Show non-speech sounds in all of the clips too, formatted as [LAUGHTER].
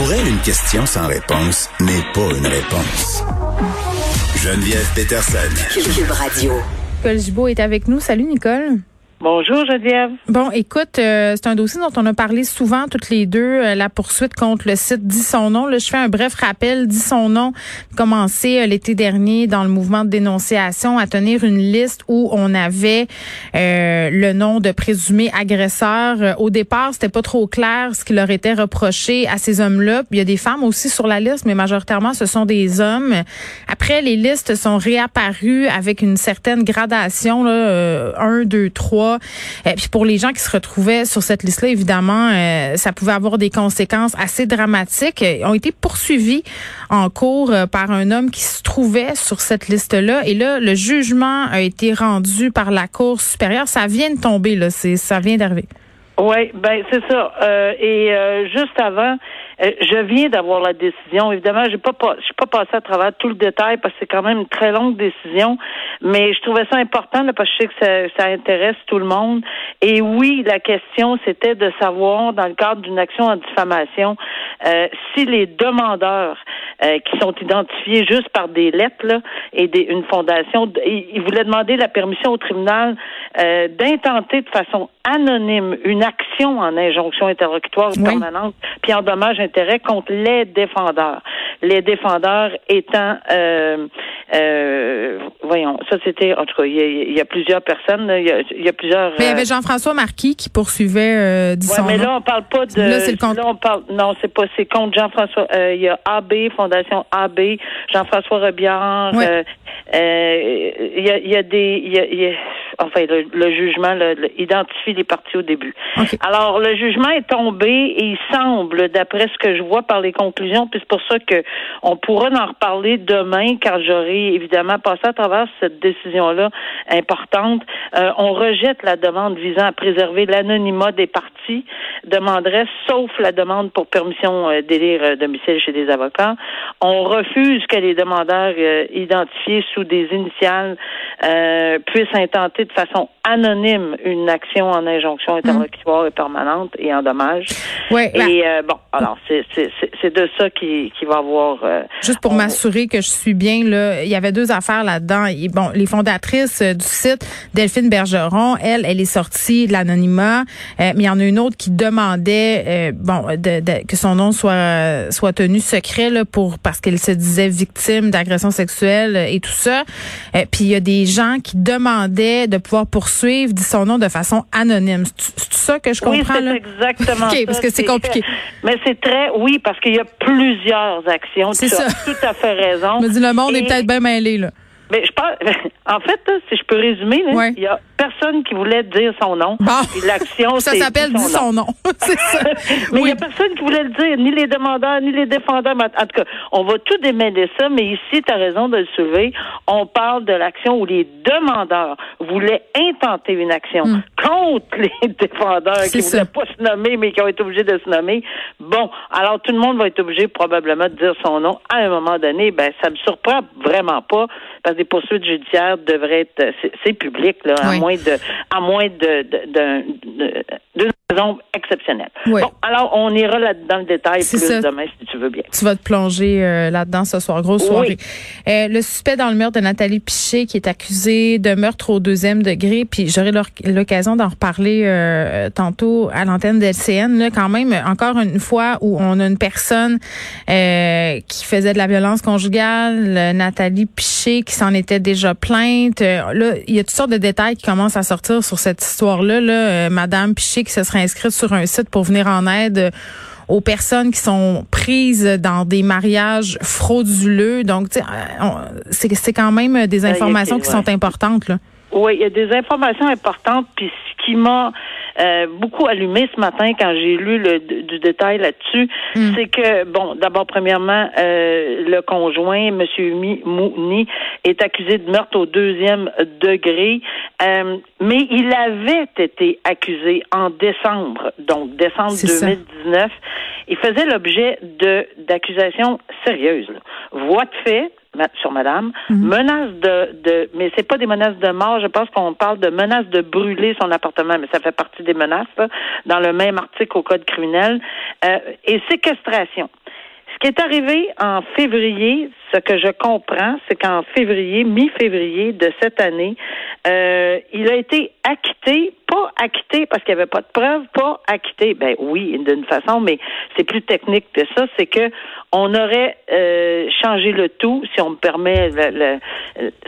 Pour elle, une question sans réponse n'est pas une réponse. Geneviève Peterson. Cube Radio. Nicole Gibault est avec nous. Salut Nicole. Bonjour Geneviève. Bon, écoute, euh, c'est un dossier dont on a parlé souvent toutes les deux, euh, la poursuite contre le site Dit son nom. Je fais un bref rappel. Dit son nom, commencé euh, l'été dernier dans le mouvement de dénonciation à tenir une liste où on avait le nom de présumés agresseurs. Au départ, c'était pas trop clair ce qui leur était reproché à ces hommes-là. Il y a des femmes aussi sur la liste, mais majoritairement, ce sont des hommes. Après, les listes sont réapparues avec une certaine gradation, là, 1, 2, et euh, puis pour les gens qui se retrouvaient sur cette liste-là, évidemment, euh, ça pouvait avoir des conséquences assez dramatiques. Ils ont été poursuivis en cours par un homme qui se trouvait sur cette liste-là. Et là, le jugement a été rendu par la Cour supérieure. Ça vient de tomber, là. C'est, ça vient d'arriver. Oui, ben c'est ça. Et juste avant, je viens d'avoir la décision. Évidemment, j'ai pas, pas, pas passé à travers tout le détail parce que c'est quand même une très longue décision, mais je trouvais ça important parce que je sais que ça, intéresse tout le monde. Et oui, la question c'était de savoir, dans le cadre d'une action en diffamation, euh, si les demandeurs euh, qui sont identifiés juste par des lettres là, et des, une fondation, ils voulaient demander la permission au tribunal d'intenter de façon anonyme une action en injonction interlocutoire permanente, puis en dommage intérêt contre les défendeurs. Les défendeurs étant, euh, euh, voyons, ça c'était, en tout cas, il y, a, plusieurs personnes, il y a, plusieurs. Mais il y avait euh, Jean-François Marquis qui poursuivait euh, ouais, mais là on parle pas de. Là c'est le compte. Là, on parle, non, c'est pas, c'est contre Jean-François. Euh, il y a AB, Fondation AB, Jean-François Robillard. il y a, y a des, il y a, enfin le, jugement identifie les parties au début. Alors le jugement est tombé et il semble, d'après ce que je vois par les conclusions, puis c'est pour ça que on pourra en reparler demain, car j'aurai évidemment passé à travers cette décision-là importante. Euh, on rejette la demande visant à préserver l'anonymat des parties, demanderait, sauf la demande pour permission euh, d'élire euh, domicile chez des avocats. On refuse que les demandeurs identifiés sous des initiales puissent intenter de façon anonyme une action en injonction interlocutoire et permanente et en dommage. Ouais, et bon, alors c'est de ça qui, qui va avoir. Euh, Juste pour m'assurer que je suis bien là, il y avait deux affaires là-dedans. Bon, les fondatrices euh, du site, Delphine Bergeron, elle, elle est sortie de l'anonymat, euh, mais il y en a une autre qui demandait, bon, de, que son nom soit soit tenu secret là pour parce qu'elle se disait victime d'agression sexuelle et tout ça. puis il y a des gens qui demandaient de pouvoir poursuivre dit son nom de façon anonyme. C'est tout ça que je comprends oui. Exactement. [LAUGHS] ok, parce que c'est compliqué. Mais c'est très, oui, parce qu'il y a plusieurs actions. C'est ça. tout à fait raison. [LAUGHS] Je me dis, le monde est peut-être bien mêlé, là. Mais je pense, [LAUGHS] en fait, si je peux résumer, il y a personne qui voulait dire son nom. L'action, ça s'appelle dit son nom. [LAUGHS] ça. [LAUGHS] mais il y a personne qui voulait le dire, ni les demandeurs, ni les défendeurs. En tout cas, on va tout démêler ça, mais ici, tu as raison de le soulever. On parle de l'action où les demandeurs voulaient intenter une action hmm. contre [LAUGHS] les défendeurs qui ne voulaient pas se nommer, mais qui ont été obligés de se nommer. Bon, alors tout le monde va être obligé probablement de dire son nom à un moment donné. Ben, ça me surprend vraiment pas parce que des poursuites judiciaires devraient être, c'est public, là, à moins de, à moins de, d'une raison exceptionnelle. Bon, alors on ira là dans le détail plus demain si tu veux bien. Tu vas te plonger euh, là-dedans ce soir, grosse soirée. Euh, le suspect dans le meurtre de Nathalie Piché qui est accusé de meurtre au deuxième degré, puis j'aurai l'occasion d'en reparler euh, tantôt à l'antenne d'LCN. Là, quand même, encore une fois où on a une personne qui faisait de la violence conjugale, Nathalie Piché qui s'en était déjà plainte. là, il y a toutes sortes de détails qui commencent à sortir sur cette histoire-là. Là, Madame Piché qui se serait inscrite sur un site pour venir en aide aux personnes qui sont prises dans des mariages frauduleux. Donc, c'est quand même des informations qui sont importantes. Là. Oui, il y a des informations importantes. Puis ce qui m'a euh, beaucoup allumé ce matin quand j'ai lu le, du détail là-dessus, hmm. c'est que, bon, d'abord, premièrement, euh, le conjoint, M. Mouni, est accusé de meurtre au deuxième degré, euh, mais il avait été accusé en décembre, donc décembre 2019. Il faisait l'objet de d'accusations sérieuses. Voix de fait, sur madame, mhm. menace de, de mais c'est pas des menaces de mort, je pense qu'on parle de menace de brûler son appartement, mais ça fait partie des menaces dans le même article au code criminel euh, et séquestration. Qui est arrivé en février, ce que je comprends, c'est qu'en février, mi-février de cette année, euh, il a été acquitté, pas acquitté parce qu'il n'y avait pas de preuves, pas acquitté. Ben oui, d'une façon, mais c'est plus technique que ça. C'est que on aurait euh, changé le tout, si on me permet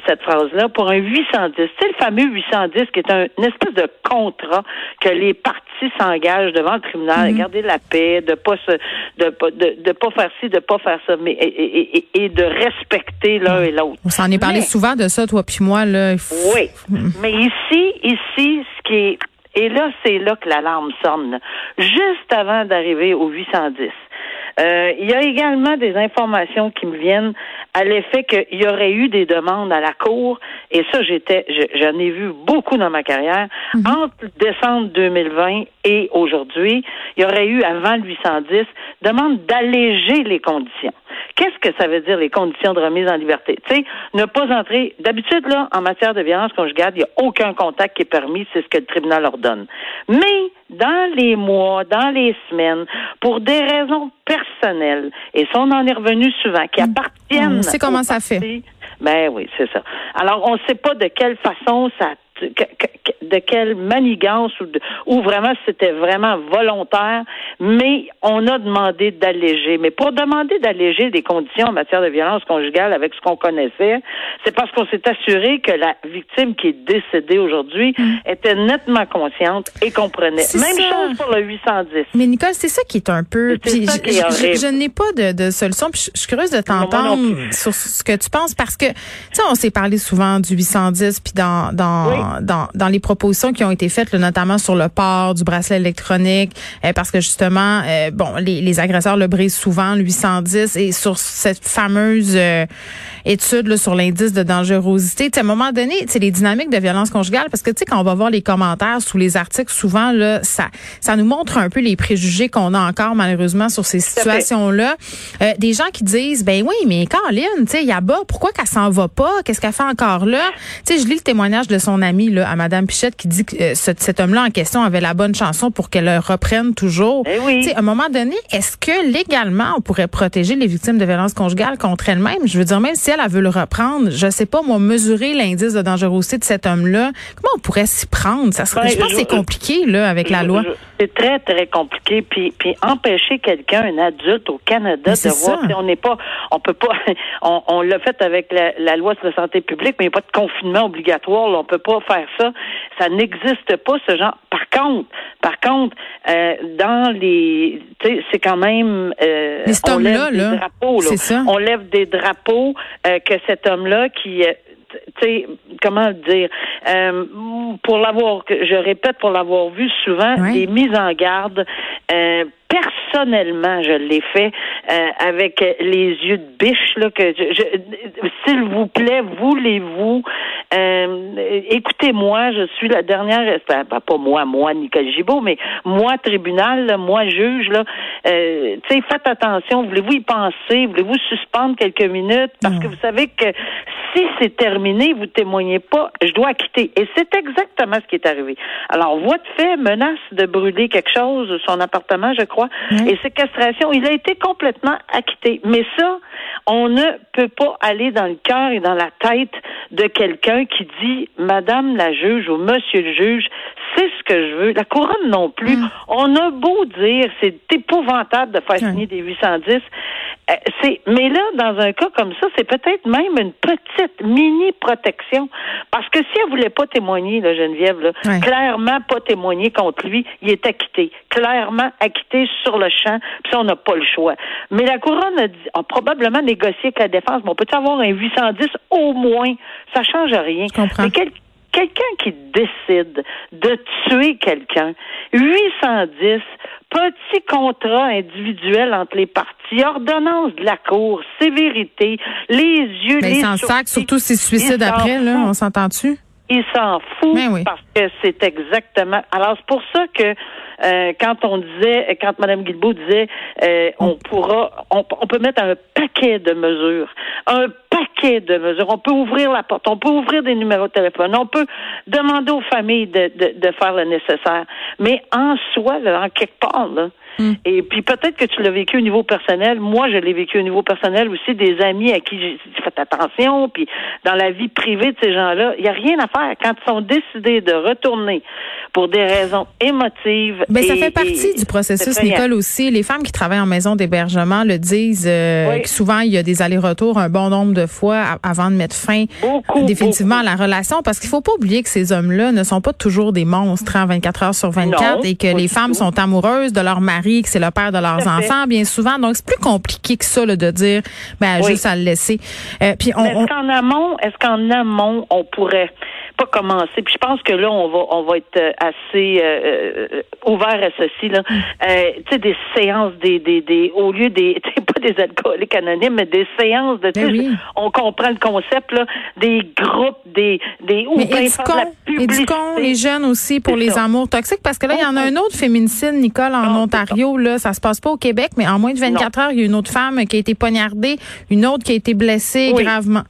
cette phrase-là, pour un 810. C'est le fameux 810 qui est un, une espèce de contrat que les parties s'engagent devant le tribunal, mm garder la paix, de pas se, de, de, de pas faire ci, de pas faire ça, mais et, et, et de respecter l'un et l'autre. On s'en est parlé souvent de ça, toi puis moi là. Oui, mais ici, ici, ce qui est et là, c'est là que l'alarme sonne, juste avant d'arriver au 810. Euh, il y a également des informations qui me viennent à l'effet qu'il y aurait eu des demandes à la Cour, et ça, j'étais, j'en ai vu beaucoup dans ma carrière, mhm. entre décembre 2020 et aujourd'hui, il y aurait eu, avant le 810, demande d'alléger les conditions. Qu'est-ce que ça veut dire, les conditions de remise en liberté? Tu sais, ne pas entrer. D'habitude, là, en matière de violence conjugale, il n'y a aucun contact qui est permis, c'est ce que le tribunal ordonne. Mais, dans les mois, dans les semaines, pour des raisons personnelles, et ça, on en est revenu souvent, qui mm. appartiennent. On sait comment ça fait. Ben oui, c'est ça. Alors, on ne sait pas de quelle façon ça de quelle manigance ou, de, ou vraiment c'était vraiment volontaire, mais on a demandé d'alléger. Mais pour demander d'alléger des conditions en matière de violence conjugale avec ce qu'on connaissait, c'est parce qu'on s'est assuré que la victime qui est décédée aujourd'hui mm. était nettement consciente et comprenait. Même chose pour le 810. Mais Nicole, c'est ça qui est un peu. Puis je, n'ai pas de, de solution. Puis je, suis curieuse de t'entendre sur ce que tu penses parce que tu sais, on s'est parlé souvent du 810 puis dans dans dans, dans, les propositions qui ont été faites, notamment sur le port du bracelet électronique, euh, parce que justement, euh, bon, les, les, agresseurs le brisent souvent, le 810, et sur cette fameuse euh, étude là, sur l'indice de dangerosité, à un moment donné, c'est les dynamiques de violence conjugale, parce que tu sais, quand on va voir les commentaires sous les articles, souvent là, ça, ça nous montre un peu les préjugés qu'on a encore malheureusement sur ces situations-là. des gens qui disent, ben oui, mais Caroline, tu sais, Yaba, pourquoi qu'elle s'en va pas? Qu'est-ce qu'elle fait encore là? Tu sais, je lis le témoignage de son ami à Madame Pichette qui dit que euh, cet homme-là en question avait la bonne chanson pour qu'elle le reprenne toujours. Eh à un moment donné, est-ce que légalement on pourrait protéger les victimes de violences conjugales contre elles-mêmes? Je veux dire, même si elle, veut le reprendre, je sais pas moi mesurer l'indice de dangerosité de cet homme-là. Comment on pourrait s'y prendre? Ça serait, je pense que c'est compliqué là avec la loi. C'est très très compliqué. Puis, puis empêcher quelqu'un, un adulte au Canada, de voir si on n'est pas, on peut pas, [LAUGHS] on, l'a fait avec la, loi sur la santé publique, mais il n'y a pas de confinement obligatoire. Là, on peut pas faire ça. Ça n'existe pas, ce genre. Par contre, par contre, euh, dans les, c'est quand même, euh, on lève des drapeaux. Ça. On lève des drapeaux euh, que cet homme-là qui euh, tu sais, comment dire, euh, pour l'avoir, je répète, pour l'avoir vu souvent, des mises en garde euh, personnellement, je l'ai fait euh, avec les yeux de biche là que s'il vous plaît, voulez-vous euh, écoutez-moi, je suis la dernière ben, pas moi, moi Nicole Gibault, mais moi tribunal, moi juge là, euh, tu sais faites attention, voulez-vous y penser, voulez-vous suspendre quelques minutes? Parce que vous savez que si c'est terminé, vous témoignez pas, je dois quitter. Et c'est exactement ce qui est arrivé. Alors, voix de fait, menace de brûler quelque chose, son appartement, je crois et séquestration, il a été complètement acquitté. Mais ça, on ne peut pas aller dans le cœur et dans la tête de quelqu'un qui dit Madame la juge ou Monsieur le juge, c'est ce que je veux. La couronne non plus. Mm. On a beau dire, c'est épouvantable de faire signer des 810. Euh, c'est, mais là, dans un cas comme ça, c'est peut-être même une petite mini protection. Parce que si elle voulait pas témoigner, la Geneviève, là, clairement pas témoigner contre lui, il est acquitté. Clairement acquitté sur le champ, puis ça, on n'a pas le choix. Mais la couronne a, dit, a probablement négocié avec la défense. Bon, on peut avoir un 810 au moins? Ça change rien. Mais quelqu'un qui décide de tuer quelqu'un, 810, petit contrat individuel entre les parties, ordonnance de la Cour, sévérité, les yeux, Mais les s'en sac, surtout s'ils se suicident après, là, on s'entend-tu? Il s'en fout Ben parce que c'est exactement. Alors c'est pour ça que euh, quand on disait, quand Mme Guilbeault disait, euh, on pourra, on, peut mettre un paquet de mesures, un paquet de mesures. On peut ouvrir la porte, on peut ouvrir des numéros de téléphone, on peut demander aux familles de, de, de faire le nécessaire. Mais en soi, là, en quelque part, là, Hmm. Et puis peut-être que tu l'as vécu au niveau personnel. Moi, je l'ai vécu au niveau personnel aussi, des amis à qui j'ai fait attention, puis dans la vie privée de ces gens-là, il n'y a rien à faire. Quand ils sont décidés de retourner pour des raisons émotives. Mais ça fait partie du processus, Nicole, aussi. Les femmes qui travaillent en maison d'hébergement le disent euh, souvent, il y a des allers-retours un bon nombre de fois avant de mettre fin définitivement à la relation, parce qu'il faut pas oublier que ces hommes-là ne sont pas toujours des monstres en hein, 24 heures sur 24 et que les femmes sont amoureuses de leur mari que c'est le père de leurs enfants, bien souvent. Donc, c'est plus compliqué que ça de dire, ben, juste à le laisser. Euh, puis on, est-ce qu'en amont, est-ce qu'en amont, on pourrait pas commencer. Puis je pense que là, on va on va être euh, assez euh, ouvert à ceci là. Mm. tu sais des séances des des des au lieu des [LAUGHS] pas des alcooliques anonymes, mais des séances de ben on comprend le concept là, des groupes, des des bien éduquons, les jeunes aussi pour les amours toxiques parce que là il y en a un autre féminicide Nicole en Ontario là, ça se passe pas au Québec mais en moins de 24 heures, il y a une autre femme qui a été poignardée, une autre qui a été blessée gravement.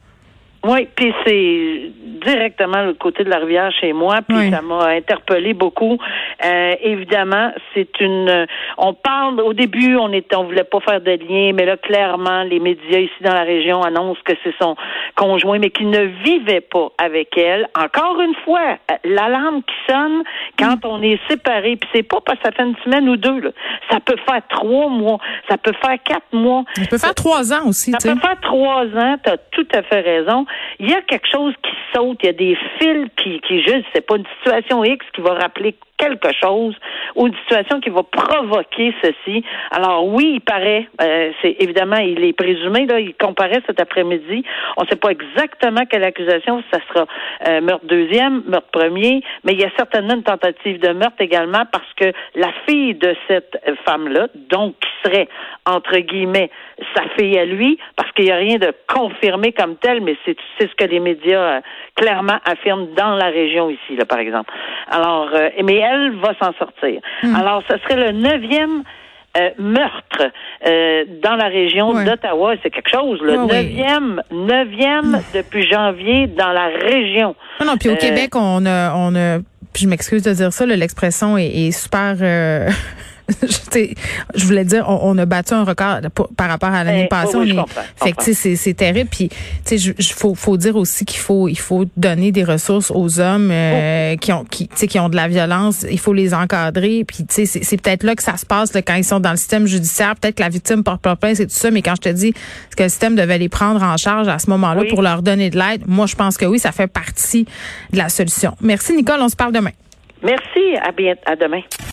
Oui, puis c'est directement le côté de la rivière chez moi, puis ça m'a interpellé beaucoup. Euh, évidemment, c'est une. On parle au début, on était, on voulait pas faire de lien, mais là clairement, les médias ici dans la région annoncent que c'est son conjoint, mais qu'il ne vivait pas avec elle. Encore une fois, l'alarme qui sonne quand on est séparés, puis c'est pas parce que ça fait une semaine ou deux. Là. Ça peut faire trois mois, ça peut faire quatre mois. Ça peut faire trois ans aussi. Ça peut faire trois ans. T'as tout à fait raison il y a quelque chose qui saute, il y a des fils qui, qui juste, c'est pas une situation X qui va rappeler quelque chose ou une situation qui va provoquer ceci. Alors oui, il paraît, euh, c'est évidemment, il est présumé, là, il comparaît cet après-midi. On ne sait pas exactement quelle accusation, ça sera euh, meurtre deuxième, meurtre premier, mais il y a certainement une tentative de meurtre également parce que la fille de cette femme-là, donc qui serait, entre guillemets, sa fille à lui, parce qu'il n'y a rien de confirmé comme tel, mais c'est ce que les médias euh, clairement affirment dans la région ici, là, par exemple. Alors, mais va s'en sortir. Hmm. Alors, ce serait le neuvième euh, meurtre euh, dans la région d'Ottawa. C'est quelque chose. Le neuvième, neuvième hmm. depuis janvier dans la région. Non, non, puis au euh, Québec, on a, on a, puis je m'excuse de dire ça, l'expression est, est, super [LAUGHS] [LAUGHS] je voulais dire, on, a battu un record par rapport à l'année ben, passée. fait que c'est terrible. Puis, tu sais, faut, faut dire aussi qu'il faut, il faut donner des ressources aux hommes euh, qui ont, qui, qui ont de la violence. Il faut les encadrer. Puis, tu sais, c'est peut-être là que ça se passe quand ils sont dans le système judiciaire. Peut-être que la victime porte plainte, c'est tout ça. Mais quand je te dis que le système devait les prendre en charge à ce moment-là pour leur donner de l'aide, moi, je pense que oui, ça fait partie de la solution. Merci, Nicole. On se parle demain. Merci. À bien, à demain.